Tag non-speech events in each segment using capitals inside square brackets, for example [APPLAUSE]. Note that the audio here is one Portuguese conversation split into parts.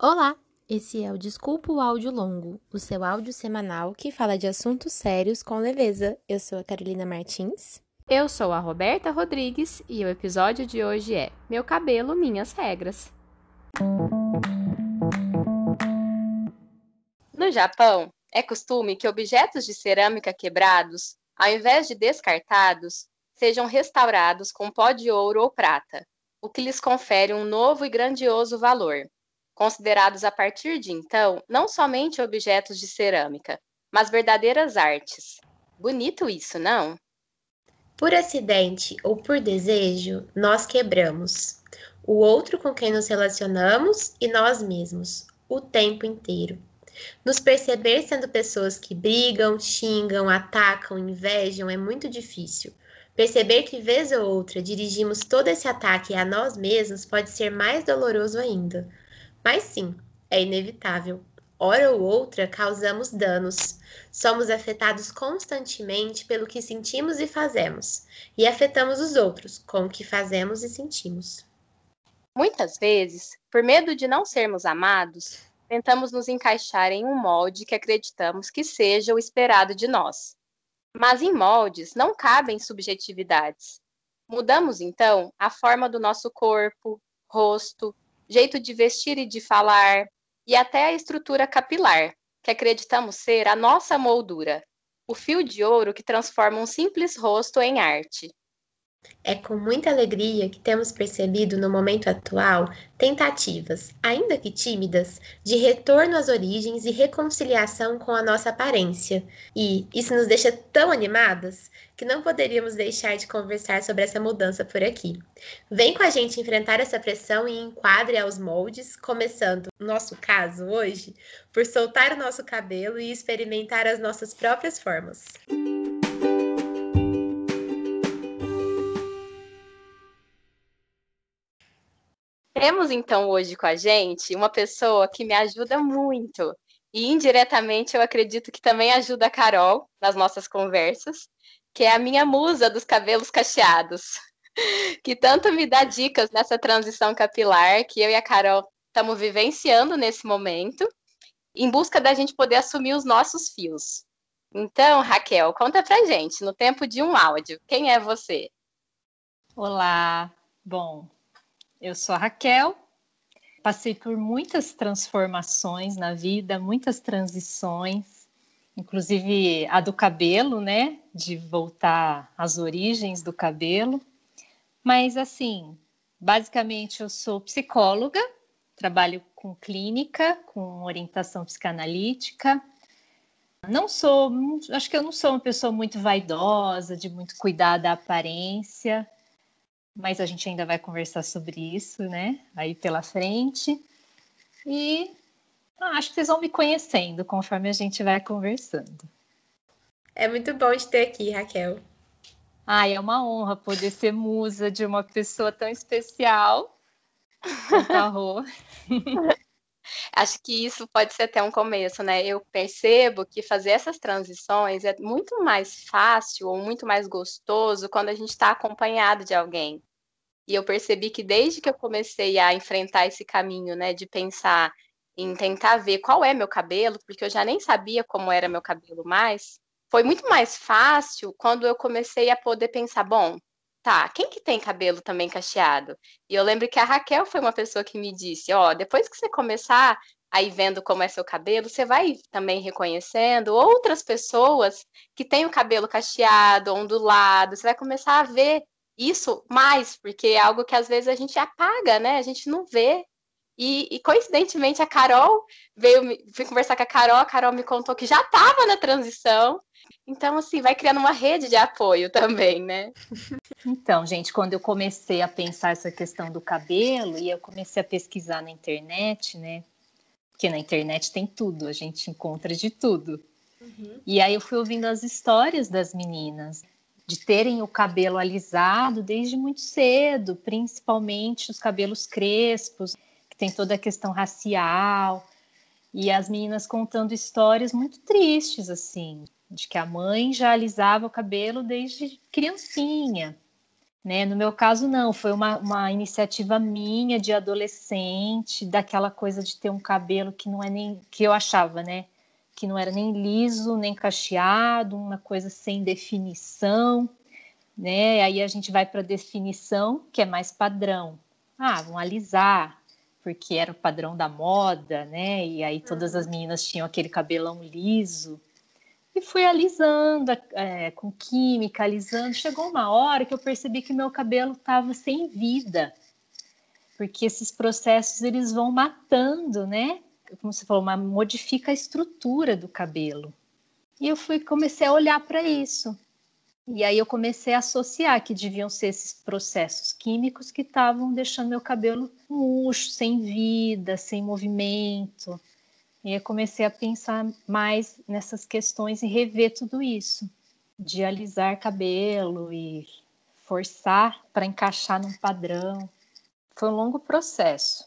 Olá, esse é o Desculpa o Áudio Longo, o seu áudio semanal que fala de assuntos sérios com leveza. Eu sou a Carolina Martins. Eu sou a Roberta Rodrigues e o episódio de hoje é Meu cabelo, minhas regras. No Japão, é costume que objetos de cerâmica quebrados, ao invés de descartados, sejam restaurados com pó de ouro ou prata, o que lhes confere um novo e grandioso valor considerados a partir de então não somente objetos de cerâmica, mas verdadeiras artes. Bonito isso, não? Por acidente ou por desejo, nós quebramos o outro com quem nos relacionamos e nós mesmos, o tempo inteiro. Nos perceber sendo pessoas que brigam, xingam, atacam, invejam é muito difícil. Perceber que, vez ou outra, dirigimos todo esse ataque a nós mesmos pode ser mais doloroso ainda. Mas sim, é inevitável. Hora ou outra causamos danos. Somos afetados constantemente pelo que sentimos e fazemos, e afetamos os outros com o que fazemos e sentimos. Muitas vezes, por medo de não sermos amados, tentamos nos encaixar em um molde que acreditamos que seja o esperado de nós. Mas em moldes não cabem subjetividades. Mudamos então a forma do nosso corpo, rosto, jeito de vestir e de falar, e até a estrutura capilar, que acreditamos ser a nossa moldura, o fio de ouro que transforma um simples rosto em arte. É com muita alegria que temos percebido no momento atual tentativas, ainda que tímidas, de retorno às origens e reconciliação com a nossa aparência. E isso nos deixa tão animadas que não poderíamos deixar de conversar sobre essa mudança por aqui. Vem com a gente enfrentar essa pressão e enquadre aos moldes, começando, no nosso caso hoje, por soltar o nosso cabelo e experimentar as nossas próprias formas. Temos então hoje com a gente uma pessoa que me ajuda muito e indiretamente eu acredito que também ajuda a Carol nas nossas conversas, que é a minha musa dos cabelos cacheados, [LAUGHS] que tanto me dá dicas nessa transição capilar que eu e a Carol estamos vivenciando nesse momento, em busca da gente poder assumir os nossos fios. Então, Raquel, conta pra gente, no tempo de um áudio, quem é você? Olá, bom, eu sou a Raquel, passei por muitas transformações na vida, muitas transições, inclusive a do cabelo, né? De voltar às origens do cabelo. Mas, assim, basicamente eu sou psicóloga, trabalho com clínica, com orientação psicanalítica. Não sou, acho que eu não sou uma pessoa muito vaidosa, de muito cuidar da aparência mas a gente ainda vai conversar sobre isso, né? Aí pela frente. E ah, acho que vocês vão me conhecendo conforme a gente vai conversando. É muito bom te ter aqui, Raquel. Ai, é uma honra poder ser musa de uma pessoa tão especial. Rô. [LAUGHS] Acho que isso pode ser até um começo, né? Eu percebo que fazer essas transições é muito mais fácil ou muito mais gostoso quando a gente está acompanhado de alguém. E eu percebi que desde que eu comecei a enfrentar esse caminho, né, de pensar em tentar ver qual é meu cabelo, porque eu já nem sabia como era meu cabelo mais, foi muito mais fácil quando eu comecei a poder pensar, bom, tá, quem que tem cabelo também cacheado? E eu lembro que a Raquel foi uma pessoa que me disse, ó, depois que você começar aí vendo como é seu cabelo, você vai também reconhecendo outras pessoas que têm o cabelo cacheado, ondulado, você vai começar a ver isso mais, porque é algo que às vezes a gente apaga, né? A gente não vê. E, e coincidentemente a Carol veio fui conversar com a Carol, a Carol me contou que já estava na transição. Então, assim, vai criando uma rede de apoio também, né? [LAUGHS] Então, gente, quando eu comecei a pensar essa questão do cabelo e eu comecei a pesquisar na internet, né? Porque na internet tem tudo, a gente encontra de tudo. Uhum. E aí eu fui ouvindo as histórias das meninas de terem o cabelo alisado desde muito cedo, principalmente os cabelos crespos, que tem toda a questão racial, e as meninas contando histórias muito tristes, assim, de que a mãe já alisava o cabelo desde criancinha. Né? No meu caso, não, foi uma, uma iniciativa minha de adolescente, daquela coisa de ter um cabelo que não é nem que eu achava, né? Que não era nem liso, nem cacheado, uma coisa sem definição, né? Aí a gente vai para a definição, que é mais padrão. Ah, vão alisar, porque era o padrão da moda, né? E aí todas as meninas tinham aquele cabelão liso e fui alisando é, com química, alisando. Chegou uma hora que eu percebi que meu cabelo estava sem vida, porque esses processos eles vão matando, né? Como você falou, uma, modifica a estrutura do cabelo. E eu fui comecei a olhar para isso. E aí eu comecei a associar que deviam ser esses processos químicos que estavam deixando meu cabelo murcho, sem vida, sem movimento. E eu comecei a pensar mais nessas questões e rever tudo isso, de alisar cabelo e forçar para encaixar num padrão. Foi um longo processo.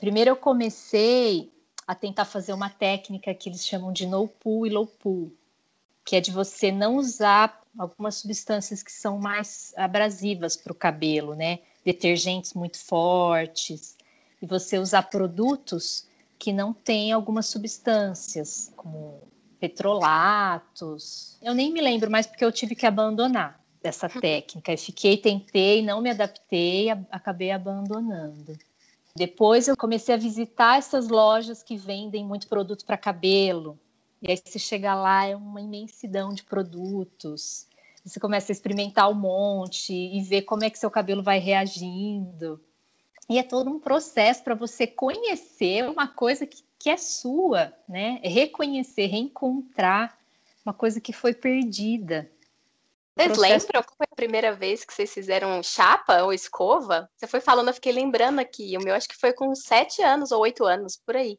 Primeiro eu comecei a tentar fazer uma técnica que eles chamam de no pull e low pull, que é de você não usar algumas substâncias que são mais abrasivas para o cabelo, né? Detergentes muito fortes, e você usar produtos que não tem algumas substâncias, como petrolatos. Eu nem me lembro mais porque eu tive que abandonar essa uhum. técnica. Eu fiquei, tentei, não me adaptei, acabei abandonando. Depois eu comecei a visitar essas lojas que vendem muito produto para cabelo. E aí você chega lá, é uma imensidão de produtos. Você começa a experimentar um monte e ver como é que seu cabelo vai reagindo. E é todo um processo para você conhecer uma coisa que, que é sua, né? Reconhecer, reencontrar uma coisa que foi perdida. Vocês processo... lembram qual foi a primeira vez que vocês fizeram chapa ou escova? Você foi falando, eu fiquei lembrando aqui. O meu acho que foi com sete anos ou oito anos, por aí.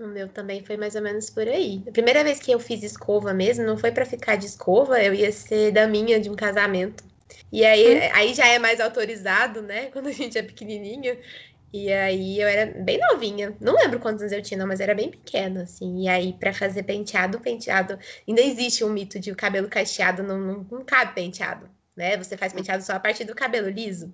O meu também foi mais ou menos por aí. A primeira vez que eu fiz escova mesmo, não foi para ficar de escova, eu ia ser da minha de um casamento. E aí, hum. aí já é mais autorizado, né? [LAUGHS] Quando a gente é pequenininho. E aí eu era bem novinha. Não lembro quantos anos eu tinha, não, mas era bem pequena, assim. E aí, para fazer penteado, penteado. Ainda existe um mito de o cabelo cacheado não, não, não cabe penteado, né? Você faz penteado só a partir do cabelo liso.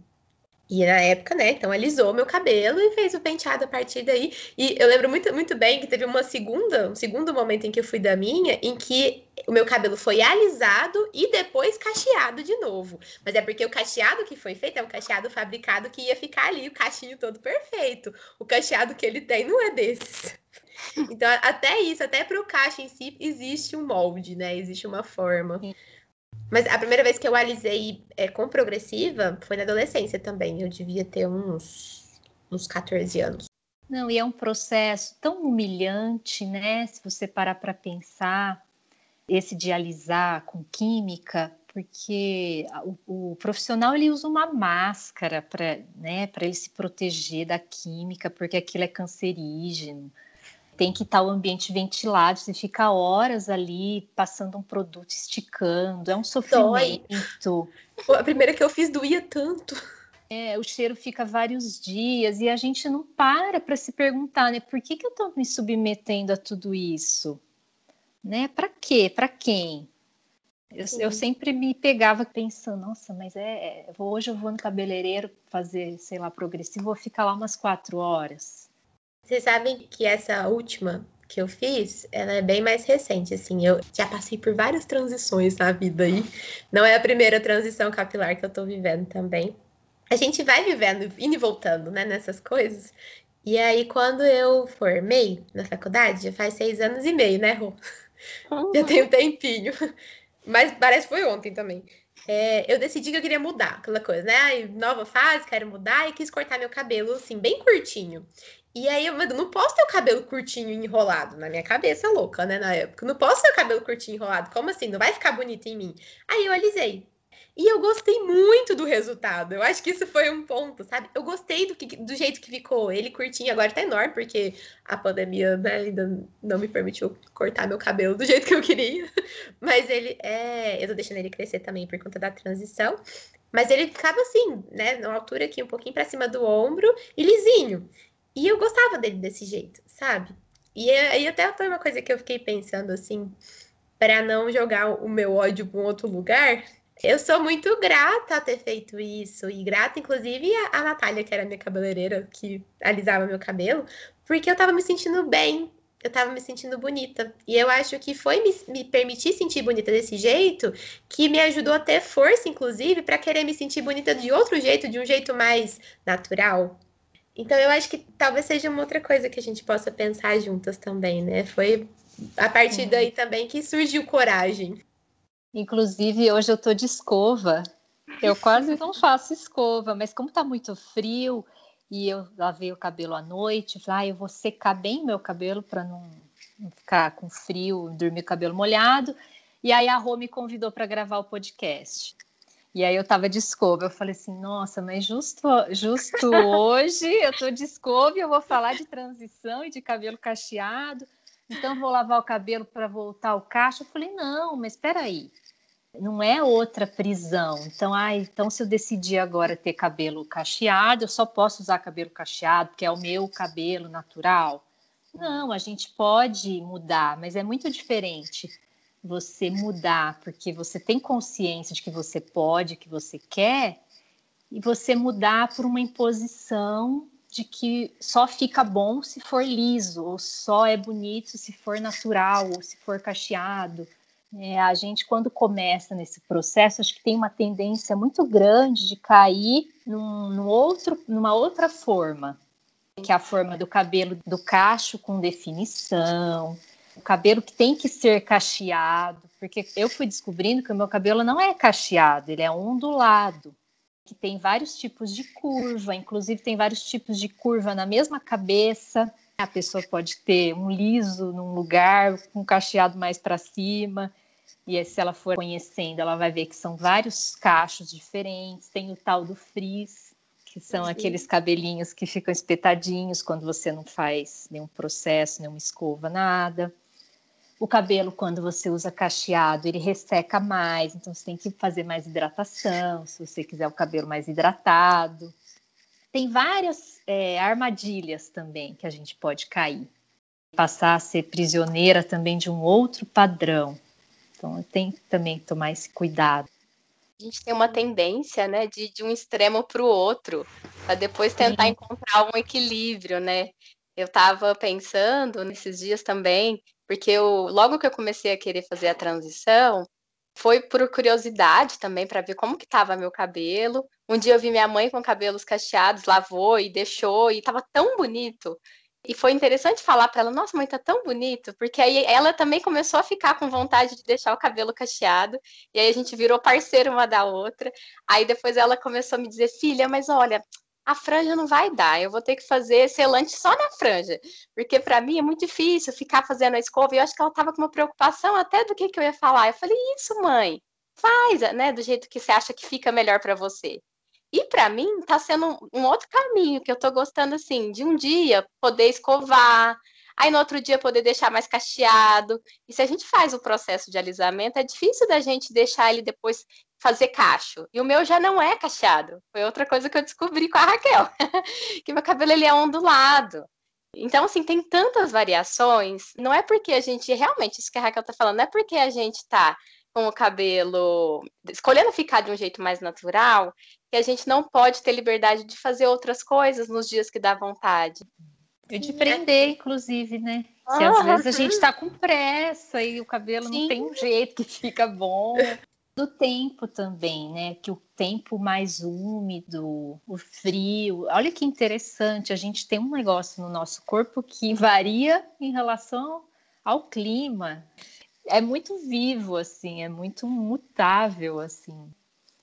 E na época, né, então alisou meu cabelo e fez o penteado a partir daí. E eu lembro muito, muito bem que teve uma segunda, um segundo momento em que eu fui da minha, em que o meu cabelo foi alisado e depois cacheado de novo. Mas é porque o cacheado que foi feito é um cacheado fabricado que ia ficar ali, o cachinho todo perfeito. O cacheado que ele tem não é desse. [LAUGHS] Então, até isso, até para o cacho em si, existe um molde, né? Existe uma forma. Sim. Mas a primeira vez que eu alisei é, com progressiva foi na adolescência também. Eu devia ter uns, uns 14 anos. Não, e é um processo tão humilhante, né? Se você parar para pensar, esse de alisar com química, porque o, o, profissional ele usa uma máscara para né, ele se proteger da química, porque aquilo é cancerígeno tem que estar o ambiente ventilado, você fica horas ali passando um produto, esticando, é um sofrimento. Dói. A primeira que eu fiz doía tanto. É, o cheiro fica vários dias e a gente não para para se perguntar, né? Por que, que eu estou me submetendo a tudo isso? Né? Para quê? Para quem? Eu, eu, sempre me pegava pensando, nossa, mas é, é, hoje eu vou no cabeleireiro fazer, sei lá, progressivo, vou ficar lá umas quatro horas vocês sabem que essa última que eu fiz, ela é bem mais recente, assim, eu já passei por várias transições na vida aí. Não é a primeira transição capilar que eu tô vivendo também. A gente vai vivendo, indo e voltando, né, nessas coisas. E aí, quando eu formei na faculdade, já faz seis anos e meio, né, Rô? Uhum. Já tem um tempinho. Mas parece que foi ontem também. É, eu decidi que eu queria mudar aquela coisa, né? Nova fase, quero mudar e quis cortar meu cabelo, assim, bem curtinho. E aí eu não posso ter o cabelo curtinho enrolado, na minha cabeça louca, né, na época. Não posso ter o cabelo curtinho enrolado, como assim? Não vai ficar bonito em mim. Aí eu alisei. E eu gostei muito do resultado. Eu acho que isso foi um ponto, sabe? Eu gostei do, que, do jeito que ficou. Ele curtinho, agora tá enorme, porque a pandemia né, ainda não me permitiu cortar meu cabelo do jeito que eu queria. [LAUGHS] Mas ele é. Eu tô deixando ele crescer também por conta da transição. Mas ele ficava assim, né? Na altura aqui, um pouquinho para cima do ombro e lisinho. E eu gostava dele desse jeito, sabe? E aí até foi uma coisa que eu fiquei pensando assim, para não jogar o meu ódio para um outro lugar, Eu sou muito grata a ter feito isso, e grata, inclusive, a, a Natália, que era minha cabeleireira, que alisava meu cabelo, porque eu tava me sentindo bem, eu tava me sentindo bonita. E eu acho que foi me, me permitir sentir bonita desse jeito que me ajudou a ter força, inclusive, para querer me sentir bonita de outro jeito, de um jeito mais natural. Então eu acho que talvez seja uma outra coisa que a gente possa pensar juntas também, né? Foi a partir daí também que surgiu coragem. Inclusive, hoje eu tô de escova. Eu quase não faço escova, mas como tá muito frio e eu lavei o cabelo à noite, falei, ah, eu vou secar bem meu cabelo para não, não, ficar com frio, dormir com o cabelo molhado. E aí a Rô me convidou para gravar o podcast. E aí eu tava de escova, eu falei assim, nossa, mas justo, justo [LAUGHS] hoje eu tô de escova e eu vou falar de transição e de cabelo cacheado, então vou lavar o cabelo para voltar ao cacho. Eu falei, não, mas espera aí, não é outra prisão. Então, ah, então se eu decidir agora ter cabelo cacheado, eu só posso usar cabelo cacheado, que é o meu cabelo natural. Não, a gente pode mudar, mas é muito diferente você mudar, porque você tem consciência de que você pode, que você quer, e você mudar por uma imposição de que só fica bom se for liso, ou só é bonito se for natural, ou se for cacheado. É, a gente, quando começa nesse processo, acho que tem uma tendência muito grande de cair num, num outro, numa outra forma, que é a forma do cabelo do cacho com definição, o cabelo que tem que ser cacheado, porque eu fui descobrindo que o meu cabelo não é cacheado, ele é ondulado, que tem vários tipos de curva, inclusive tem vários tipos de curva na mesma cabeça. A pessoa pode ter um liso num lugar, com um cacheado mais para cima. E aí, se ela for conhecendo, ela vai ver que são vários cachos diferentes. Tem o tal do frizz, que são Sim. aqueles cabelinhos que ficam espetadinhos quando você não faz nenhum processo, nenhuma escova, nada. O cabelo, quando você usa cacheado, ele resseca mais, então você tem que fazer mais hidratação, se você quiser o cabelo mais hidratado. Tem várias é, armadilhas também que a gente pode cair. Passar a ser prisioneira também de um outro padrão. Então, tem que também tomar esse cuidado. A gente tem uma tendência, né, de, de um extremo para o outro, para depois tentar Sim. encontrar um equilíbrio, né? Eu estava pensando nesses dias também porque eu, logo que eu comecei a querer fazer a transição, foi por curiosidade também para ver como que estava meu cabelo. Um dia eu vi minha mãe com cabelos cacheados, lavou e deixou e estava tão bonito. E foi interessante falar para ela, nossa, mãe, tá tão bonito, porque aí ela também começou a ficar com vontade de deixar o cabelo cacheado, e aí a gente virou parceiro uma da outra. Aí depois ela começou a me dizer, filha, mas olha, a franja não vai dar, eu vou ter que fazer selante só na franja, porque para mim é muito difícil ficar fazendo a escova, e eu acho que ela estava com uma preocupação até do que, que eu ia falar. Eu falei, isso, mãe, faz, né, do jeito que você acha que fica melhor para você. E para mim está sendo um, um, outro caminho que eu estou gostando assim, de um dia poder escovar, aí no outro dia poder deixar mais cacheado. E se a gente faz o processo de alisamento, é difícil da gente deixar ele depois fazer cacho. E o meu já não é cacheado. Foi outra coisa que eu descobri com a Raquel, [LAUGHS] que meu cabelo ele é ondulado. Então, assim, tem tantas variações. Não é porque a gente, realmente, isso que a Raquel tá falando, não é porque a gente tá com o cabelo, escolhendo ficar de um jeito mais natural, que a gente não pode ter liberdade de fazer outras coisas nos dias que dá vontade. E de prender, inclusive, né? Se às vezes a gente está com pressa e o cabelo Sim. não tem um jeito que fica bom. Do tempo também, né? Que o tempo mais úmido, o frio. Olha que interessante, a gente tem um negócio no nosso corpo que [LAUGHS] varia em relação ao clima. É muito vivo, assim, é muito mutável, assim.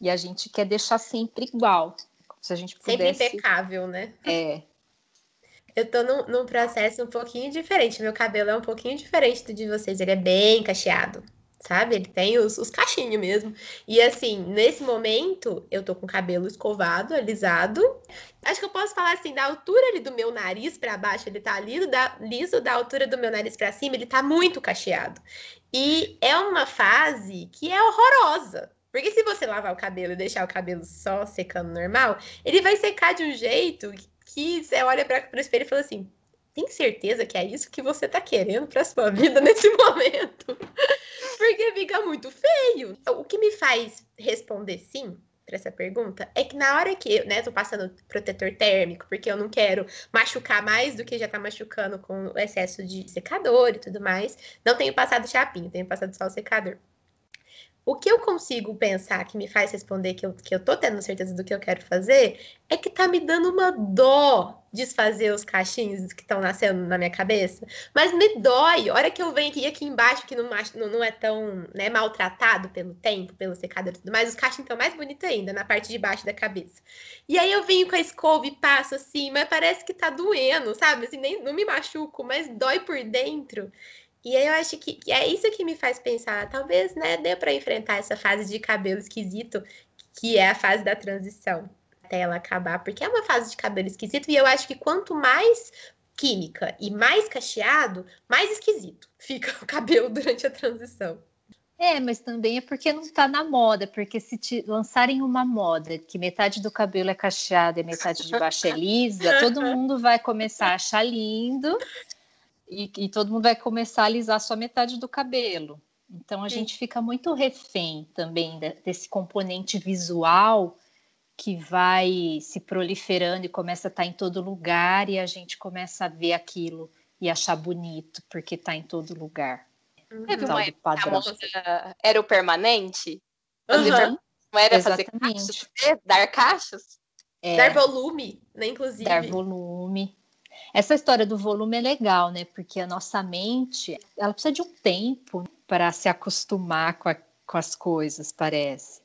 E a gente quer deixar sempre igual. Se a gente pudesse... Sempre impecável, né? É, [LAUGHS] eu tô num, num, processo um pouquinho diferente. Meu cabelo é um pouquinho diferente do de vocês. Ele é bem cacheado, sabe? Ele tem os, os cachinhos mesmo. E assim, nesse momento, eu tô com o cabelo escovado, alisado. Acho que eu posso falar assim, da altura ali do meu nariz para baixo, ele tá liso da, liso, da altura do meu nariz para cima, ele tá muito cacheado. E é uma fase que é horrorosa. Porque se você lavar o cabelo e deixar o cabelo só secando normal, ele vai secar de um jeito que você olha para o espelho e fala assim: tem certeza que é isso que você tá querendo para sua [LAUGHS] vida nesse momento? Porque fica muito feio. O que me faz responder sim para essa pergunta é que na hora que eu, né, tô passando protetor térmico, porque eu não quero machucar mais do que já tá machucando com o excesso de secador e tudo mais, não tenho passado chapinha, tenho passado só o secador. O que eu consigo pensar que me faz responder que eu, que eu tô tendo certeza do que eu quero fazer é que tá me dando uma dó desfazer os cachinhos que estão nascendo na minha cabeça. Mas me dói. A hora que eu venho aqui, aqui embaixo, que não, não é tão né, maltratado pelo tempo, pelo secador e tudo mais, os cachinhos estão mais bonitos ainda, na parte de baixo da cabeça. E aí eu venho com a escova e passo assim, mas parece que tá doendo, sabe? Assim, nem, não me machuco, mas dói por dentro. E aí eu acho que, é isso que me faz pensar, talvez, né, dê para enfrentar essa fase de cabelo esquisito, que é a fase da transição, até ela acabar, porque é uma fase de cabelo esquisito, e eu acho que quanto mais química e mais cacheado, mais esquisito [LAUGHS] fica o cabelo durante a transição. É, mas também é porque não está na moda, porque se te lançarem uma moda que metade do cabelo é cacheado e metade de baixo é lisa, [LAUGHS] todo mundo vai começar a achar lindo e, e, todo mundo vai começar a alisar só metade do cabelo. Então a Sim. gente fica muito refém também desse componente visual que vai se proliferando e começa a estar em todo lugar e a gente começa a ver aquilo e achar bonito porque está em todo lugar. Uhum. Teve uma padrão. era o permanente? Uhum. Não era Exatamente. fazer caixas, dar caixas? É. Dar volume, né, inclusive. Dar volume. Essa história do volume é legal, né? Porque a nossa mente, ela precisa de um tempo para se acostumar com, a, com as coisas, parece.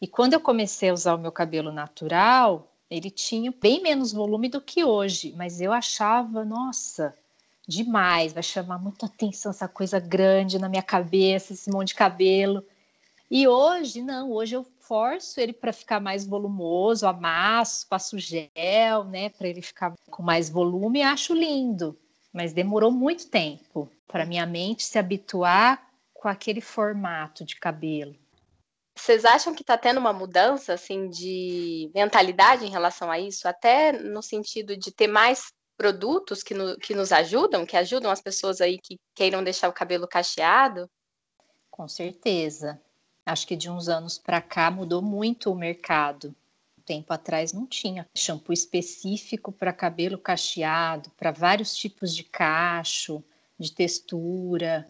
E quando eu comecei a usar o meu cabelo natural, ele tinha bem menos volume do que hoje, mas eu achava, nossa, demais, vai chamar muita atenção essa coisa grande na minha cabeça, esse monte de cabelo. E hoje, não, hoje eu forço ele para ficar mais volumoso, amasso, passo gel, né, para ele ficar com mais volume, acho lindo. Mas demorou muito tempo para minha mente se habituar com aquele formato de cabelo. Vocês acham que está tendo uma mudança assim de mentalidade em relação a isso, até no sentido de ter mais produtos que, no, que nos ajudam, que ajudam as pessoas aí que queiram deixar o cabelo cacheado? Com certeza. Acho que de uns anos para cá mudou muito o mercado. Tempo atrás não tinha shampoo específico para cabelo cacheado, para vários tipos de cacho, de textura.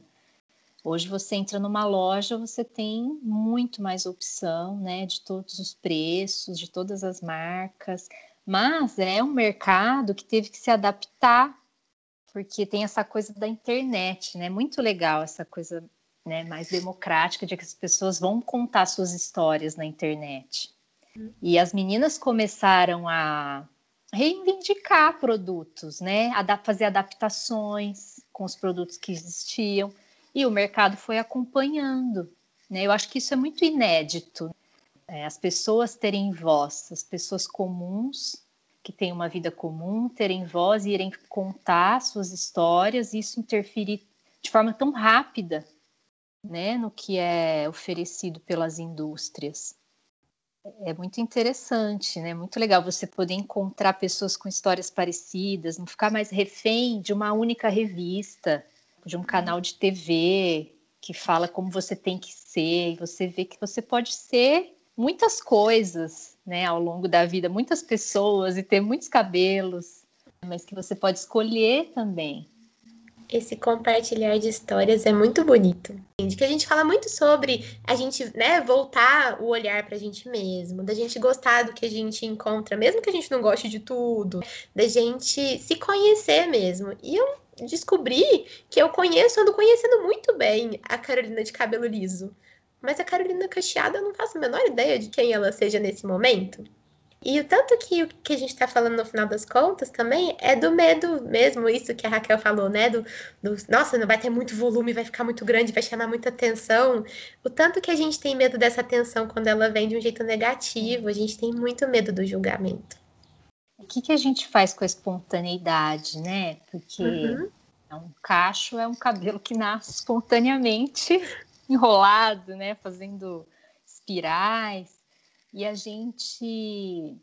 Hoje você entra numa loja, você tem muito mais opção, né, de todos os preços, de todas as marcas. Mas é um mercado que teve que se adaptar, porque tem essa coisa da internet, né? Muito legal essa coisa né, mais democrática, de que as pessoas vão contar suas histórias na internet. E as meninas começaram a reivindicar produtos, né, a fazer adaptações com os produtos que existiam, e o mercado foi acompanhando. Né? Eu acho que isso é muito inédito. É, as pessoas terem voz, as pessoas comuns que têm uma vida comum terem voz e irem contar suas histórias, e isso interferir de forma tão rápida né, no que é oferecido pelas indústrias. É muito interessante, né? Muito legal você poder encontrar pessoas com histórias parecidas, não ficar mais refém de uma única revista, de um canal de TV que fala como você tem que ser, e você vê que você pode ser muitas coisas, né, ao longo da vida, muitas pessoas e ter muitos cabelos, mas que você pode escolher também esse compartilhar de histórias é muito bonito. De que a gente fala muito sobre a gente, né, voltar o olhar para a gente mesmo, da gente gostar do que a gente encontra, mesmo que a gente não goste de tudo, da gente se conhecer mesmo. E eu descobri que eu conheço, ando conhecendo muito bem a Carolina de cabelo liso. Mas a Carolina cacheada eu não faço a menor ideia de quem ela seja nesse momento. E o tanto que o que a gente está falando no final das contas também é do medo mesmo, isso que a Raquel falou, né? Do, do nossa, não vai ter muito volume, vai ficar muito grande, vai chamar muita atenção. O tanto que a gente tem medo dessa atenção quando ela vem de um jeito negativo, a gente tem muito medo do julgamento. O que, que a gente faz com a espontaneidade, né? Porque uhum. é um cacho é um cabelo que nasce espontaneamente, [LAUGHS] enrolado, né? Fazendo espirais e a gente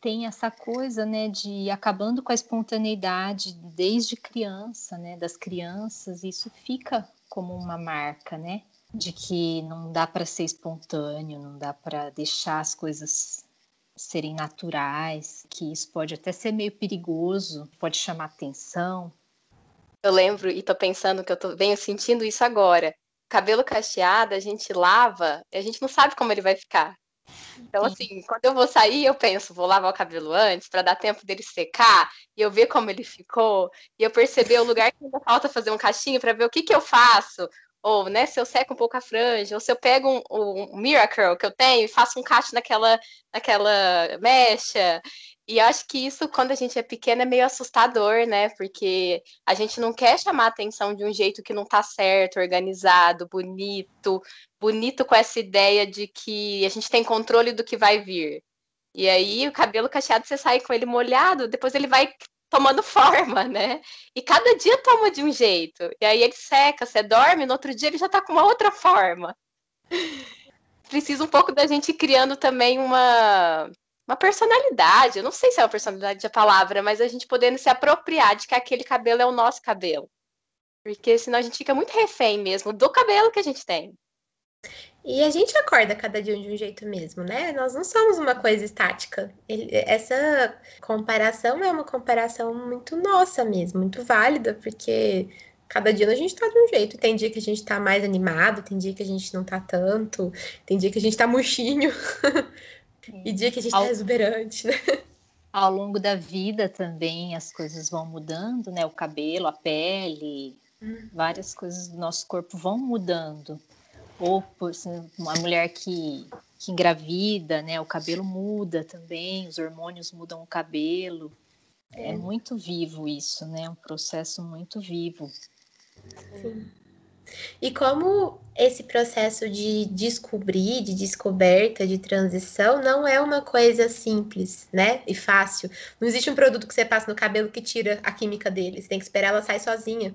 tem essa coisa, né, de acabando com a espontaneidade desde criança, né, das crianças, isso fica como uma marca, né? de que não dá para ser espontâneo, não dá para deixar as coisas serem naturais, que isso pode até ser meio perigoso, pode chamar atenção. Eu lembro e tô pensando que eu tô, venho sentindo isso agora. Cabelo cacheado, a gente lava a gente não sabe como ele vai ficar. Então, assim, quando eu vou sair, eu penso, vou lavar o cabelo antes para dar tempo dele secar e eu ver como ele ficou e eu perceber o lugar que ainda falta fazer um cachinho para ver o que, que eu faço. Ou, né, se eu seco um pouco a franja, ou se eu pego um, um Miracle que eu tenho e faço um cacho naquela, naquela mecha. E acho que isso, quando a gente é pequena, é meio assustador, né? Porque a gente não quer chamar a atenção de um jeito que não tá certo, organizado, bonito, bonito com essa ideia de que a gente tem controle do que vai vir. E aí, o cabelo cacheado, você sai com ele molhado, depois ele vai tomando [LAUGHS] forma, né? E cada dia toma de um jeito. E aí ele seca, você dorme, no outro dia ele já tá com uma outra forma. [LAUGHS] Precisa um pouco da gente criando também uma uma personalidade. Eu não sei se é uma personalidade a palavra, mas a gente podendo se apropriar de que aquele cabelo é o nosso cabelo. Porque senão a gente fica muito refém mesmo do cabelo que a gente tem. E a gente acorda cada dia de um jeito mesmo, né? Nós não somos uma coisa estática. essa comparação é uma comparação muito nossa mesmo, muito válida, porque cada dia a gente tá de um jeito. Tem dia que a gente tá mais animado, tem dia que a gente não tá tanto, tem dia que a gente tá murchinho. [LAUGHS] E dia que a gente está exuberante, né? Ao longo da vida também as coisas vão mudando, né? O cabelo, a pele, hum. várias coisas do nosso corpo vão mudando. Ou assim, uma mulher que, que engravida, né? O cabelo muda também, os hormônios mudam o cabelo. É, é muito vivo isso, né? Um processo muito vivo. Sim. E como esse processo de descobrir, de descoberta, de transição, não é uma coisa simples, né? E fácil. Não existe um produto que você passa no cabelo que tira a química dele. Você tem que esperar ela sair sozinha.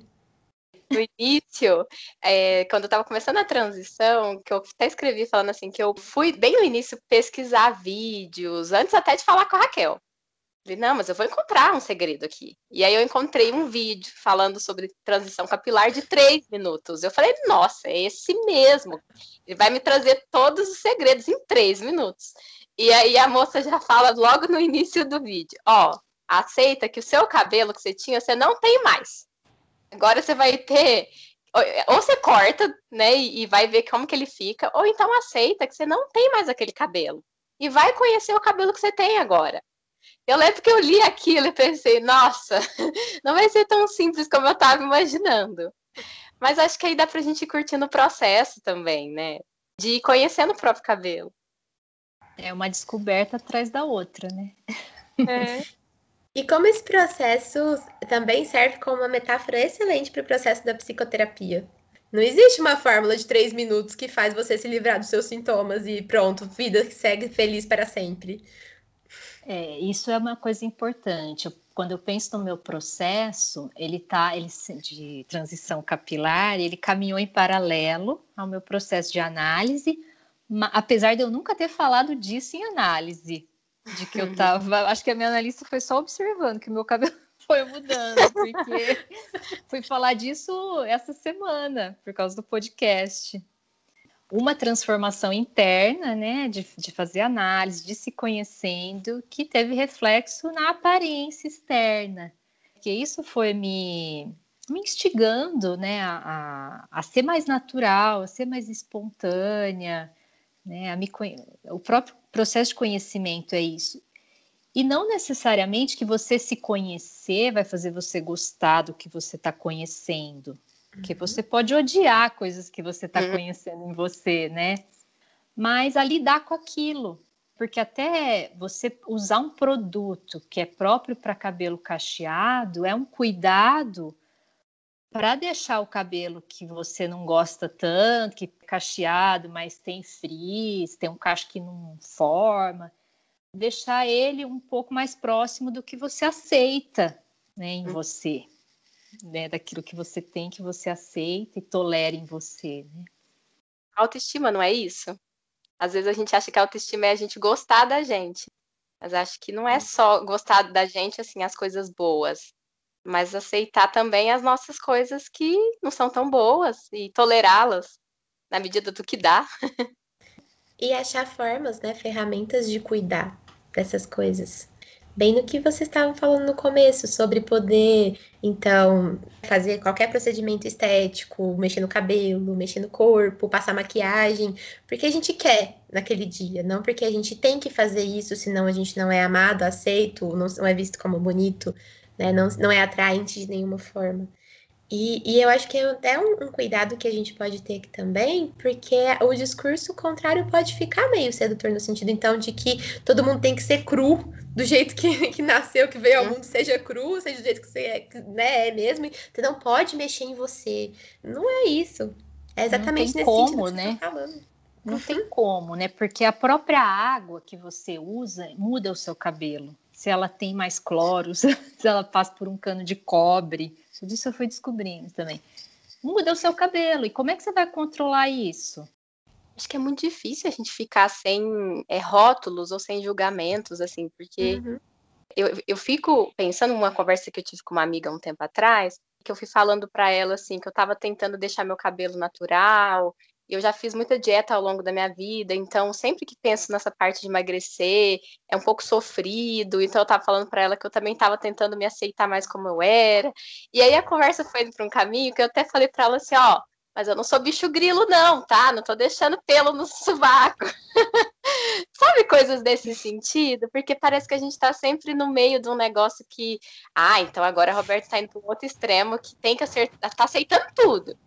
No início, é, quando eu estava começando a transição, que eu até escrevi falando assim, que eu fui bem no início pesquisar vídeos, antes até de falar com a Raquel. Falei, não, mas eu vou encontrar um segredo aqui. E aí eu encontrei um vídeo falando sobre transição capilar de três minutos. Eu falei, nossa, é esse mesmo. Ele vai me trazer todos os segredos em três minutos. E aí a moça já fala logo no início do vídeo, ó, aceita que o seu cabelo que você tinha, você não tem mais. Agora você vai ter ou você corta, né, e vai ver como que ele fica, ou então aceita que você não tem mais aquele cabelo e vai conhecer o cabelo que você tem agora. Eu lembro que eu li aquilo e pensei, nossa, [LAUGHS] não vai ser tão simples como eu estava imaginando. Mas acho que aí dá pra gente ir curtindo o processo também, né? De ir conhecendo o próprio cabelo. É uma descoberta atrás da outra, né? É. [LAUGHS] E como esse processo também serve como uma metáfora excelente para o processo da psicoterapia. Não existe uma fórmula de três minutos que faz você se livrar dos seus sintomas e pronto, vida que segue feliz para sempre. É, isso é uma coisa importante. Quando eu penso no meu processo, ele tá ele de transição capilar, ele caminhou em paralelo ao meu processo de análise, apesar de eu nunca ter falado disso em análise, de que eu estava, acho que a minha analista foi só observando que o meu cabelo [LAUGHS] foi mudando, porque [LAUGHS] fui falar disso essa semana por causa do podcast uma transformação interna, né, de, de fazer análise, de se conhecendo, que teve reflexo na aparência externa. Que isso foi me, me instigando, né, a, a, a ser mais natural, a ser mais espontânea, né, a me, o próprio processo de conhecimento é isso. E não necessariamente que você se conhecer vai fazer você gostar do que você está conhecendo. Porque você pode odiar coisas que você está uhum. conhecendo em você, né? Mas a lidar com aquilo. Porque até você usar um produto que é próprio para cabelo cacheado é um cuidado para deixar o cabelo que você não gosta tanto, que é cacheado, mas tem frizz, tem um cacho que não forma, deixar ele um pouco mais próximo do que você aceita né, em uhum. você né, daquilo que você tem, que você aceita e tolera em você, né? Autoestima, não é isso? Às vezes a gente acha que a autoestima é a gente gostar da gente. Mas acho que não é só gostar da gente, assim, as coisas boas. Mas aceitar também as nossas coisas que não são tão boas e tolerá-las. na medida do que dá. [LAUGHS] e achar formas, né, ferramentas de cuidar dessas coisas. Bem no que vocês estavam falando no começo, sobre poder, então, fazer qualquer procedimento estético, mexer no cabelo, mexer no corpo, passar maquiagem, porque a gente quer naquele dia, não porque a gente tem que fazer isso, senão a gente não é amado, aceito, não, é visto como bonito, né? não, não é atraente de nenhuma forma. E, e, eu acho que é até um, um, cuidado que a gente pode ter aqui também, porque o discurso contrário pode ficar meio sedutor no sentido, então, de que todo mundo tem que ser cru, do jeito que, [LAUGHS] que nasceu, que veio ao mundo, seja cru, seja do jeito que você é, né, é mesmo. Você não pode mexer em você. Não é isso. É exatamente nesse como, sentido que né? você tá falando. Não tem como, né? Porque a própria água que você usa muda o seu cabelo. Se ela tem mais cloro, [LAUGHS] se ela passa por um cano de cobre, tudo isso eu fui descobrindo também. Muda o seu cabelo. E como é que você vai controlar isso? Acho que é muito difícil a gente ficar sem é, rótulos ou sem julgamentos, assim, porque uhum. eu, eu fico pensando numa conversa que eu tive com uma amiga um tempo atrás, que eu fui falando para ela, assim, que eu estava tentando deixar meu cabelo natural, eu já fiz muita dieta ao longo da minha vida, então sempre que penso nessa parte de emagrecer, é um pouco sofrido. Então eu estava falando para ela que eu também estava tentando me aceitar mais como eu era. E aí a conversa foi indo para um caminho que eu até falei para ela assim, ó, mas eu não sou bicho grilo não, tá? Não tô deixando pelo no sovaco. [LAUGHS] Sabe coisas desse sentido? Porque parece que a gente tá sempre no meio de um negócio que, ah, então agora a Roberta tá indo para outro extremo que tem que acertar, tá aceitando tudo.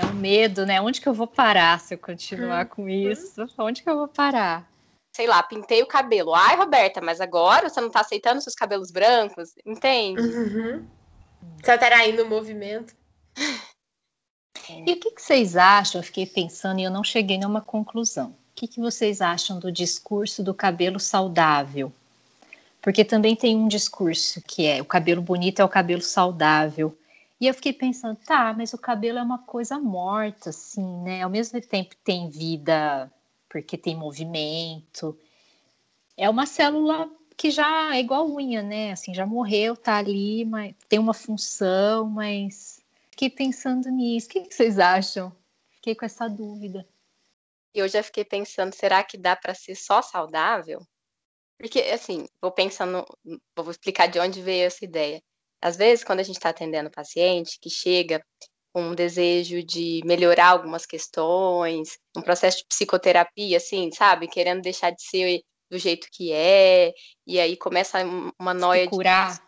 É o medo, né? Onde que eu vou parar se eu continuar com isso? Onde que eu vou parar? Sei lá, pintei o cabelo. Ai, Roberta, mas agora você não tá aceitando seus cabelos brancos? Entende? Uhum. Você tá indo no movimento. [LAUGHS] E o que, que, vocês acham? Eu fiquei pensando e eu não cheguei a uma conclusão. O que, que vocês acham do discurso do cabelo saudável? Porque também tem um discurso que é o cabelo bonito é o cabelo saudável. E eu fiquei pensando, tá, mas o cabelo é uma coisa morta, assim, né? Ao mesmo tempo tem vida, porque tem movimento. É uma célula que já é igual unha, né? Assim, já morreu, tá ali, mas tem uma função, mas fiquei pensando nisso. O que vocês acham? Fiquei com essa dúvida. Eu já fiquei pensando, será que dá para ser só saudável? Porque, assim, vou pensando, vou explicar de onde veio essa ideia. Às vezes, quando a gente está atendendo o paciente que chega com um desejo de melhorar algumas questões, um processo de psicoterapia, assim, sabe? Querendo deixar de ser do jeito que é, e aí começa uma noia se curar. de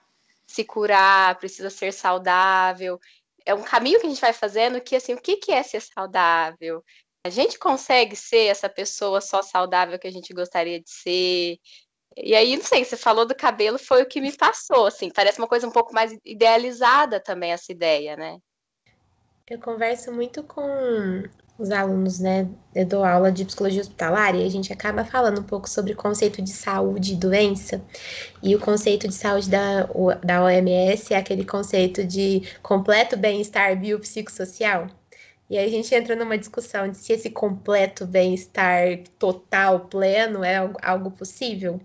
se curar, precisa ser saudável. É um caminho que a gente vai fazendo que, assim, o que, que é ser saudável? A gente consegue ser essa pessoa só saudável que a gente gostaria de ser? E aí, não sei, você falou do cabelo, foi o que me passou, assim, parece uma coisa um pouco mais idealizada também essa ideia, né? Eu converso muito com os alunos, né? Eu dou aula de psicologia hospitalar e a gente acaba falando um pouco sobre o conceito de saúde e doença. E o conceito de saúde da, da OMS é aquele conceito de completo bem-estar biopsicossocial. E aí a gente entra numa discussão de se esse completo bem-estar total, pleno, é algo possível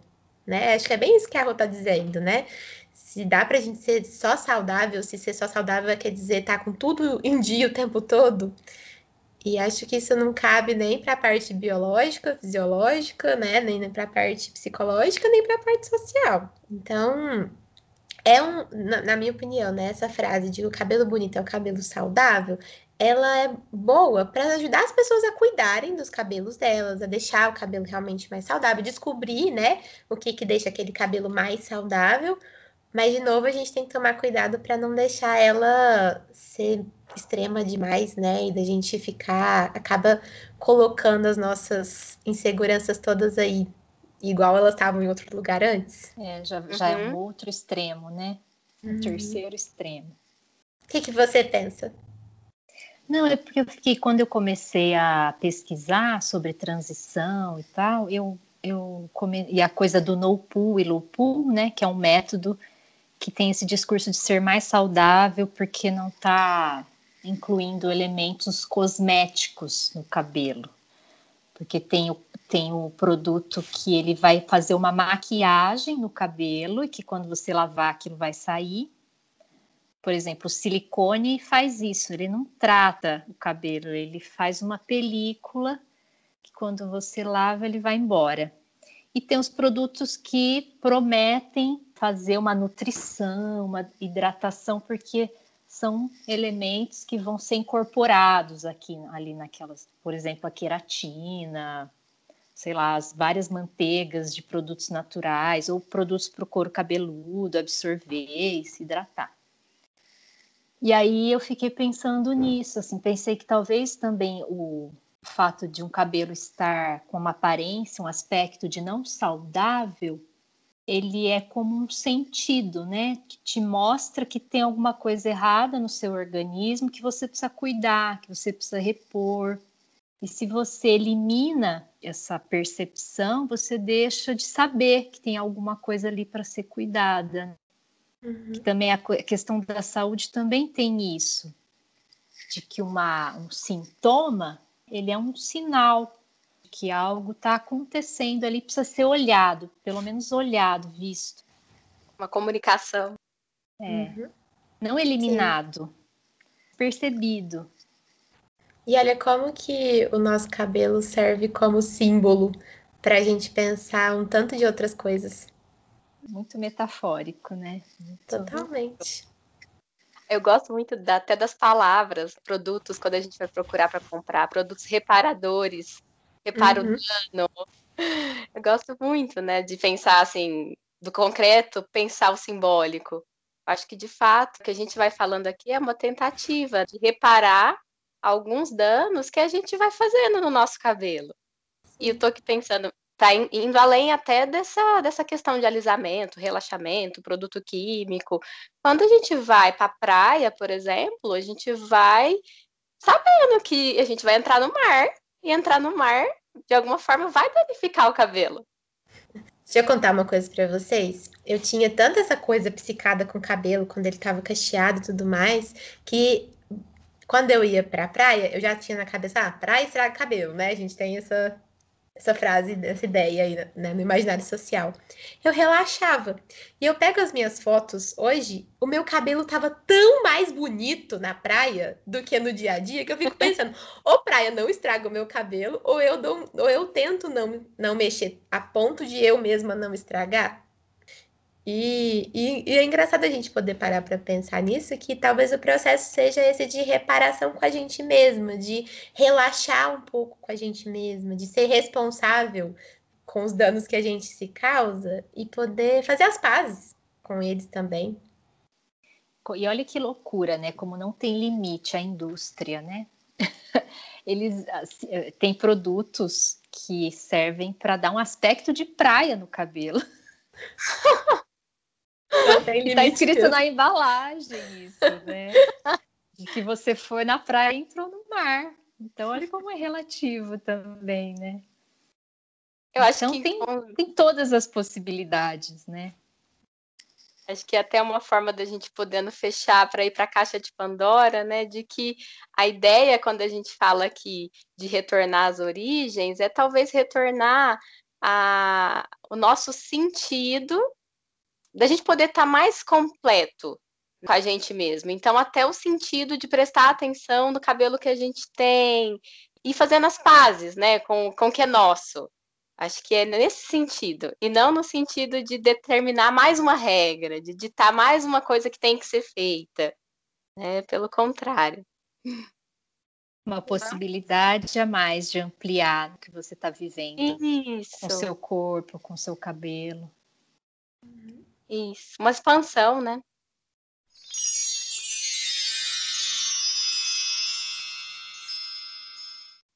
né? Acho que é bem isso que a Rô tá dizendo, né? Se dá pra gente ser só saudável, se ser só saudável quer dizer estar tá com tudo em dia o tempo todo. E acho que isso não cabe nem para a parte biológica, fisiológica, né? Nem para a parte psicológica, nem para a parte social. Então, é um, na, na, minha opinião, né, essa frase de o cabelo bonito é o cabelo saudável, ela é boa para ajudar as pessoas a cuidarem dos cabelos delas, a deixar o cabelo realmente mais saudável, descobrir, né, o que que deixa aquele cabelo mais saudável. Mas de novo a gente tem que tomar cuidado para não deixar ela ser extrema demais, né? E da gente ficar acaba colocando as nossas inseguranças todas aí igual elas estavam em outro lugar antes. É, já, já é um uhum. outro extremo, né? Um uhum. terceiro extremo. O que, que você pensa? Não, é porque eu fiquei, quando eu comecei a pesquisar sobre transição e tal, eu, eu come, e a coisa do no pool e low pool, né, que é um método que tem esse discurso de ser mais saudável porque não está incluindo elementos cosméticos no cabelo. Porque tem o, tem o produto que ele vai fazer uma maquiagem no cabelo e que quando você lavar aquilo vai sair Por exemplo, o silicone faz isso, ele não trata o cabelo, ele faz uma película que quando você lava ele vai embora. E tem os produtos que prometem fazer uma nutrição, uma hidratação, porque são elementos que vão ser incorporados aqui ali naquelas, por exemplo, a queratina, sei lá, as várias manteigas de produtos naturais ou produtos para o couro cabeludo absorver e se hidratar. E aí eu fiquei pensando nisso, assim, pensei que talvez também o fato de um cabelo estar com uma aparência, um aspecto de não saudável, ele é como um sentido, né? Que te mostra que tem alguma coisa errada no seu organismo que você precisa cuidar, que você precisa repor. E se você elimina essa percepção, você deixa de saber que tem alguma coisa ali para ser cuidada. Uhum. Que também a questão da saúde também tem isso, de que uma, um sintoma ele é um sinal que algo está acontecendo ali, precisa ser olhado, pelo menos olhado, visto. Uma comunicação. É. Uhum. Não eliminado, Sim. percebido. E olha como que o nosso cabelo serve como símbolo para a gente pensar um tanto de outras coisas. Muito metafórico, né? Muito... Totalmente. Eu gosto muito da, até das palavras, produtos, quando a gente vai procurar para comprar, produtos reparadores reparo uhum. dano. [LAUGHS] Eu gosto muito, né, de pensar assim, do concreto, pensar o simbólico. Acho que de fato o que a gente vai falando aqui é uma tentativa de reparar alguns danos que a gente vai fazendo no nosso cabelo. E eu tô aqui pensando, tá indo além até dessa, dessa questão de alisamento, relaxamento, produto químico. Quando a gente vai para a praia, por exemplo, a gente vai sabendo que a gente vai entrar no mar e entrar no mar, de alguma forma, vai danificar o cabelo. Deixa eu contar uma coisa para vocês. Eu tinha tanta essa coisa psicada com o cabelo quando ele tava cacheado e tudo mais, que quando eu ia pra praia, eu já tinha na cabeça, ah, praia estraga cabelo, né? A gente tem essa essa frase, essa ideia aí né, no imaginário social. Eu relaxava. E eu pego as minhas fotos hoje, o meu cabelo tava tão mais bonito na praia do que no dia a dia, que eu fico pensando, [LAUGHS] ou praia não estraga o meu cabelo, ou eu, dou, ou eu tento não, não mexer a ponto de eu mesma não estragar. E, e, e, é engraçado a gente poder parar para pensar nisso, que talvez o processo seja esse de reparação com a gente mesma, de relaxar um pouco com a gente mesma, de ser responsável com os danos que a gente se causa e poder fazer as pazes com eles também. E olha que loucura, né? Como não tem limite a indústria, né? [LAUGHS] Eles assim, têm produtos que servem para dar um aspecto de praia no cabelo. [LAUGHS] Está escrito na embalagem isso, né? De que você foi na praia e entrou no mar. Então, olha como é relativo também, né? Eu acho então, que tem, tem todas as possibilidades, né? Acho que é até uma forma da gente podendo fechar para ir para a caixa de Pandora, né? De que a ideia, quando a gente fala aqui de retornar às origens, é talvez retornar a, o nosso sentido da gente poder estar tá mais completo com a gente mesmo. Então, até o sentido de prestar atenção no cabelo que a gente tem e fazendo as pazes, né, com, com o que é nosso. Acho que é nesse sentido, e não no sentido de determinar mais uma regra, de ditar mais uma coisa que tem que ser feita. Né? Pelo contrário. Uma possibilidade a mais de ampliar o que você está vivendo Isso. com seu corpo, com seu cabelo. Isso, uma expansão, né?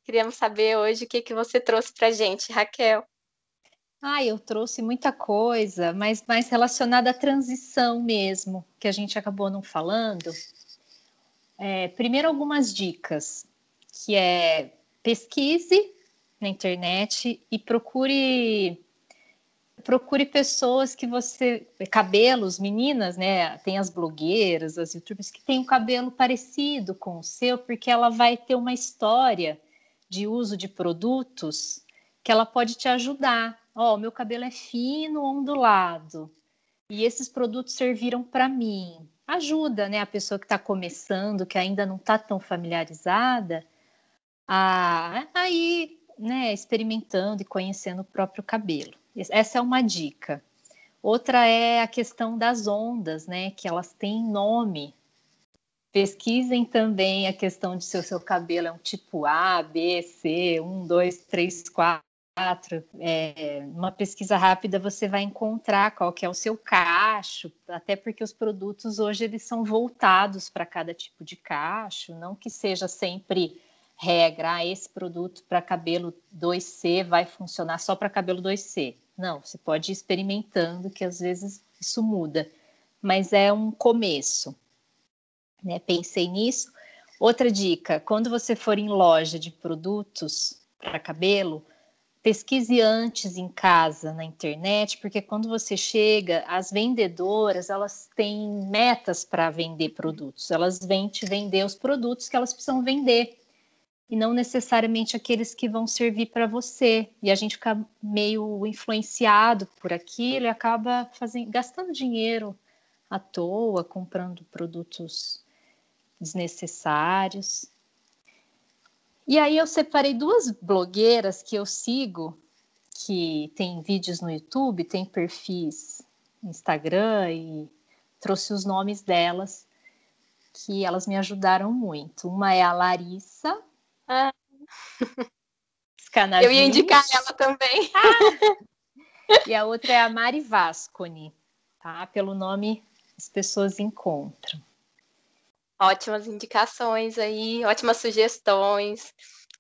Queríamos saber hoje o que, que você trouxe para gente, Raquel. Ah, eu trouxe muita coisa, mas mais relacionada à transição mesmo, que a gente acabou não falando. É, primeiro, algumas dicas, que é pesquise na internet e procure procure pessoas que você. Cabelos, meninas, né? Tem as blogueiras, as youtubers que têm um cabelo parecido com o seu, porque ela vai ter uma história de uso de produtos que ela pode te ajudar. Ó, oh, meu cabelo é fino, ondulado, e esses produtos serviram para mim. ajuda, né, a pessoa que está começando, que ainda não está tão familiarizada, a, a ir, né, experimentando e conhecendo o próprio cabelo. Essa é uma dica. Outra é a questão das ondas, né, que elas têm nome. Pesquisem também a questão de se o seu cabelo é um tipo A, B, C, 1, 2, 3, 4 quatro. É, uma pesquisa rápida você vai encontrar qual que é o seu cacho, até porque os produtos hoje eles são voltados para cada tipo de cacho, não que seja sempre regra, ah, esse produto para cabelo 2C vai funcionar só para cabelo 2C. Não, você pode ir experimentando, que às vezes isso muda, mas é um começo. Né? Pensei nisso. Outra dica: quando você for em loja de produtos para cabelo, pesquise antes em casa na internet, porque quando você chega, as vendedoras elas têm metas para vender produtos. Elas vêm te vender os produtos que elas precisam vender e não necessariamente aqueles que vão servir para você. E a gente fica meio influenciado por aquilo e acaba fazendo, gastando dinheiro à toa, comprando produtos desnecessários. E aí eu separei duas blogueiras que eu sigo, que tem vídeos no YouTube, tem perfis Instagram e trouxe os nomes delas, que elas me ajudaram muito. Uma é a Larissa. Ah. Eu ia indicar ela também. Ah. E a outra é a Mari Vasconi, tá? Pelo nome as pessoas encontram. Ótimas indicações aí, ótimas sugestões.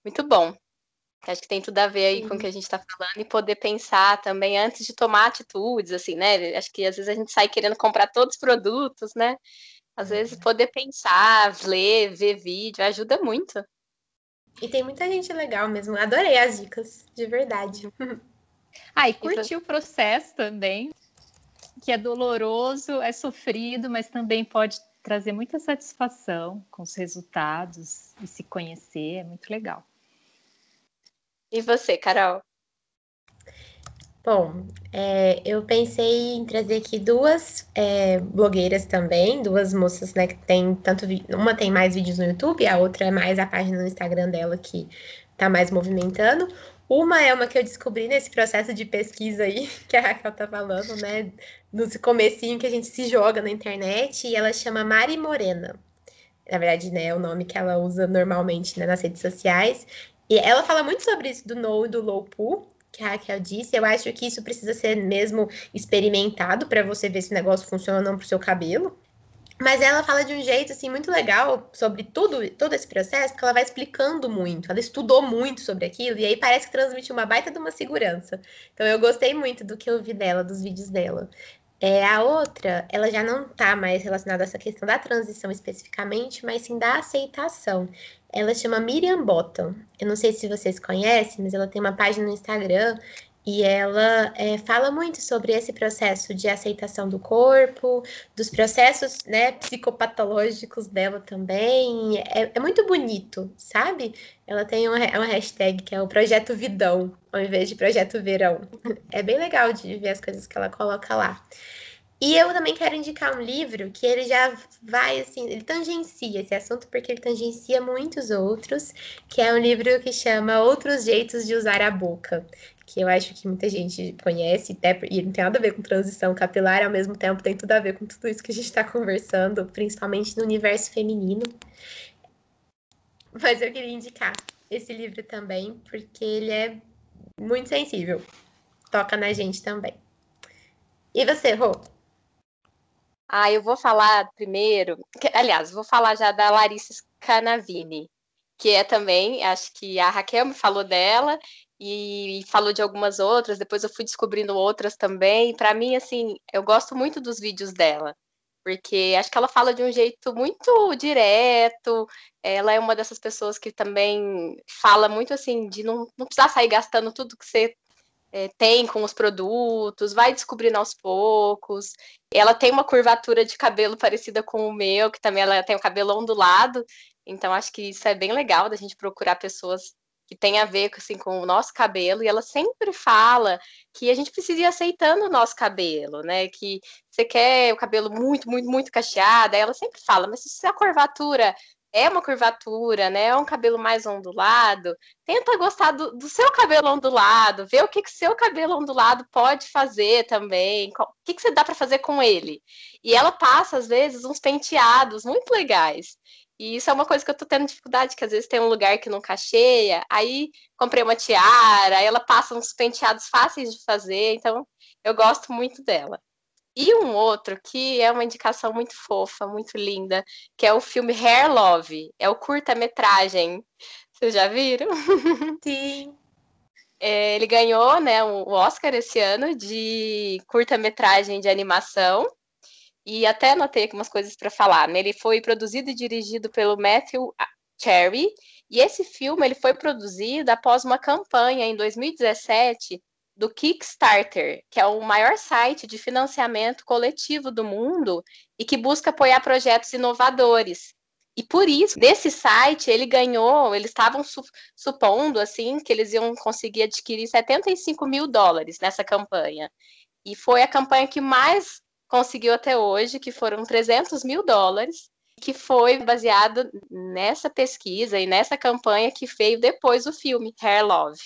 Muito bom. Acho que tem tudo a ver aí Sim. com o que a gente está falando e poder pensar também antes de tomar atitudes, assim, né? Acho que às vezes a gente sai querendo comprar todos os produtos, né? Às vezes uhum. poder pensar, ler, ver vídeo, ajuda muito. E tem muita gente legal mesmo. Adorei as dicas, de verdade. [LAUGHS] Ah, e curtir o processo também, que é doloroso, é sofrido, mas também pode trazer muita satisfação com os resultados e se conhecer, é muito legal. E você, Carol? Bom, é, eu pensei em trazer aqui duas é, blogueiras também, duas moças, né, que tem tanto uma tem mais vídeos no YouTube, a outra é mais a página no Instagram dela que tá mais movimentando. Uma é uma que eu descobri nesse processo de pesquisa aí, [LAUGHS] que a Raquel tá falando, né? No comecinho que a gente se joga na internet, e ela chama Mari Morena. Na verdade, né, é o nome que ela usa normalmente né, nas redes sociais. E ela fala muito sobre isso do no e do low pool, que a Raquel disse. Eu acho que isso precisa ser mesmo experimentado para você ver se o negócio funciona ou não pro seu cabelo. Mas ela fala de um jeito assim muito legal sobre tudo, todo esse processo, que ela vai explicando muito. Ela estudou muito sobre aquilo e aí parece que transmite uma baita de uma segurança. Então eu gostei muito do que eu vi dela, dos vídeos dela. É, a outra, ela já não está mais relacionada a essa questão da transição especificamente, mas sim da aceitação. Ela chama Miriam Bottom. Eu não sei se vocês conhecem, mas ela tem uma página no Instagram e ela é, fala muito sobre esse processo de aceitação do corpo, dos processos né, psicopatológicos dela também. É, é muito bonito, sabe? Ela tem uma, uma hashtag que é o Projeto Vidão, ao invés de Projeto Verão. [LAUGHS] É bem legal de ver as coisas que ela coloca lá. E eu também quero indicar um livro que ele já vai, assim, ele tangencia esse assunto porque ele tangencia muitos outros, que é um livro que chama Outros Jeitos de Usar a Boca, que eu acho que muita gente conhece, até, e não tem nada a ver com transição capilar, ao mesmo tempo tem tudo a ver com tudo isso que a gente está conversando, principalmente no universo feminino. Mas eu queria indicar esse livro também, porque ele é muito sensível. Toca na gente também. E você, Rô? Ah, eu vou falar primeiro, que, aliás, vou falar já da Larissa Canavini, que é também, acho que a Raquel me falou dela, e falou de algumas outras, depois eu fui descobrindo outras também. Para mim, assim, eu gosto muito dos vídeos dela, porque acho que ela fala de um jeito muito direto. Ela é uma dessas pessoas que também fala muito assim de não, não precisar sair gastando tudo que você é, tem com os produtos, vai descobrindo aos poucos. Ela tem uma curvatura de cabelo parecida com o meu, que também ela tem o cabelo ondulado. Então, acho que isso é bem legal da gente procurar pessoas que tem a ver assim, com o nosso cabelo, e ela sempre fala que a gente precisa ir aceitando o nosso cabelo, né? Que você quer o cabelo muito, muito, muito cacheado, ela sempre fala, mas se a curvatura é uma curvatura, né? É um cabelo mais ondulado. Tenta gostar do, do seu cabelo ondulado, ver o que, que seu cabelo ondulado pode fazer também, o que, que você dá para fazer com ele. E ela passa, às vezes, uns penteados muito legais. E isso é uma coisa que eu tô tendo dificuldade, que às vezes tem um lugar que não cacheia, aí comprei uma tiara, aí ela passa uns penteados fáceis de fazer, então eu gosto muito dela. E um outro que é uma indicação muito fofa, muito linda, que é o filme Hair Love, é o curta-metragem. Vocês já viram? [LAUGHS] Sim. É, ele ganhou né, o Oscar esse ano de curta-metragem de animação. E até anotei aqui umas coisas para falar. Né? Ele foi produzido e dirigido pelo Matthew Cherry. E esse filme ele foi produzido após uma campanha em 2017 do Kickstarter, que é o maior site de financiamento coletivo do mundo e que busca apoiar projetos inovadores. E por isso, nesse site, ele ganhou, eles estavam su supondo assim que eles iam conseguir adquirir 75 mil dólares nessa campanha. E foi a campanha que mais conseguiu até hoje, que foram 300 mil dólares, que foi baseado nessa pesquisa e nessa campanha que veio depois do filme Hair Love.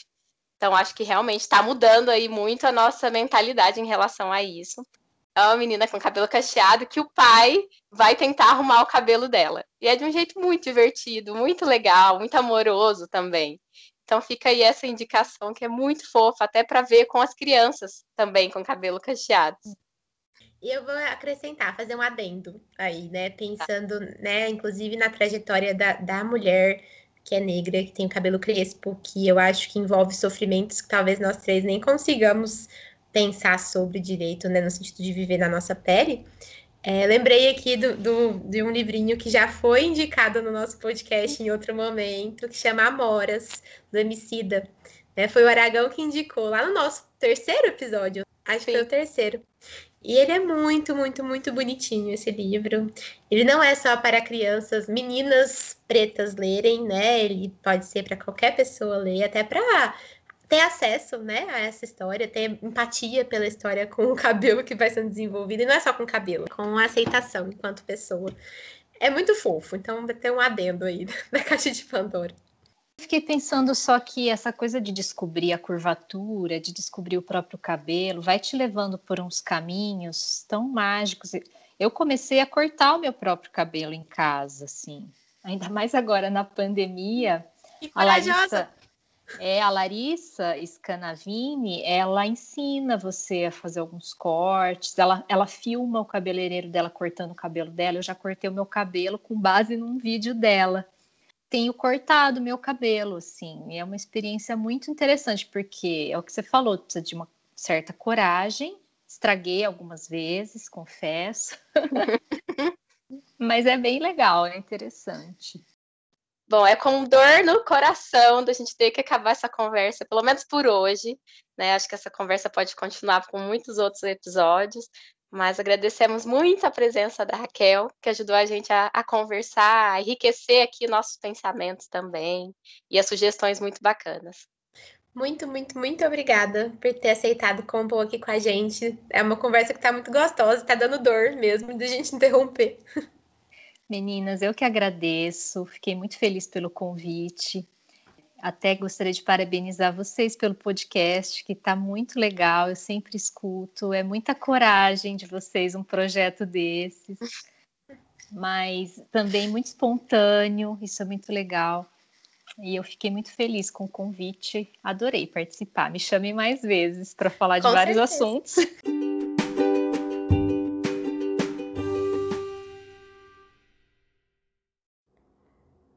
Então, acho que realmente está mudando aí muito a nossa mentalidade em relação a isso. É uma menina com cabelo cacheado que o pai vai tentar arrumar o cabelo dela. E é de um jeito muito divertido, muito legal, muito amoroso também. Então fica aí essa indicação que é muito fofa, até para ver com as crianças também com cabelo cacheado. E eu vou acrescentar, fazer um adendo aí, né? Pensando, né, inclusive na trajetória da, da mulher que é negra, que tem o cabelo crespo, que eu acho que envolve sofrimentos que talvez nós três nem consigamos pensar sobre direito, né, no sentido de viver na nossa pele. É, lembrei aqui do, do, de um livrinho que já foi indicado no nosso podcast em outro momento, que chama Amoras, do Emicida. É, foi o Aragão que indicou lá no nosso terceiro episódio, acho Sim. que foi o terceiro. E ele é muito, muito, muito bonitinho esse livro. Ele não é só para crianças, meninas pretas lerem, né? Ele pode ser para qualquer pessoa ler, até para ter acesso, né, a essa história, ter empatia pela história com o cabelo que vai sendo desenvolvido, e não é só com o cabelo, com a aceitação enquanto pessoa. É muito fofo, então vai ter um adendo aí [LAUGHS] da caixa de Pandora. Fiquei pensando só que essa coisa de descobrir a curvatura, de descobrir o próprio cabelo, vai te levando por uns caminhos tão mágicos. Eu comecei a cortar o meu próprio cabelo em casa, assim. Ainda mais agora na pandemia. Que a Larissa, é, a Larissa Scanavini, ela ensina você a fazer alguns cortes, ela, ela filma o cabeleireiro dela cortando o cabelo dela. Eu já cortei o meu cabelo com base num vídeo dela tenho cortado meu cabelo, assim. é uma experiência muito interessante, porque é o que você falou, precisa de uma certa coragem. Estraguei algumas vezes, confesso. [LAUGHS] Mas é bem legal, é interessante. Bom, é com dor no coração da gente ter que acabar essa conversa, pelo menos por hoje, né? Acho que essa conversa pode continuar com muitos outros episódios, mas agradecemos muito a presença da Raquel, que ajudou a gente a, a conversar, a enriquecer aqui nossos pensamentos também, e as sugestões muito bacanas. Muito, muito, muito obrigada por ter aceitado compor aqui com a gente. É uma conversa que está muito gostosa, está dando dor mesmo de a gente interromper. [LAUGHS] Meninas, eu que agradeço, fiquei muito feliz pelo convite. Até gostaria de parabenizar vocês pelo podcast, que está muito legal, eu sempre escuto. É muita coragem de vocês um projeto desses, mas também muito espontâneo, isso é muito legal. E eu fiquei muito feliz com o convite, adorei participar. Me chame mais vezes para falar de com vários certeza. assuntos.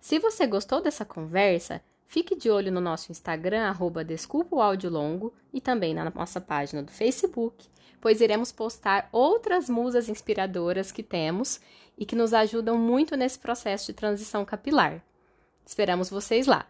Se você gostou dessa conversa, Fique de olho no nosso Instagram, arroba Desculpa o Áudio Longo, e também na nossa página do Facebook, pois iremos postar outras musas inspiradoras que temos e que nos ajudam muito nesse processo de transição capilar. Esperamos vocês lá!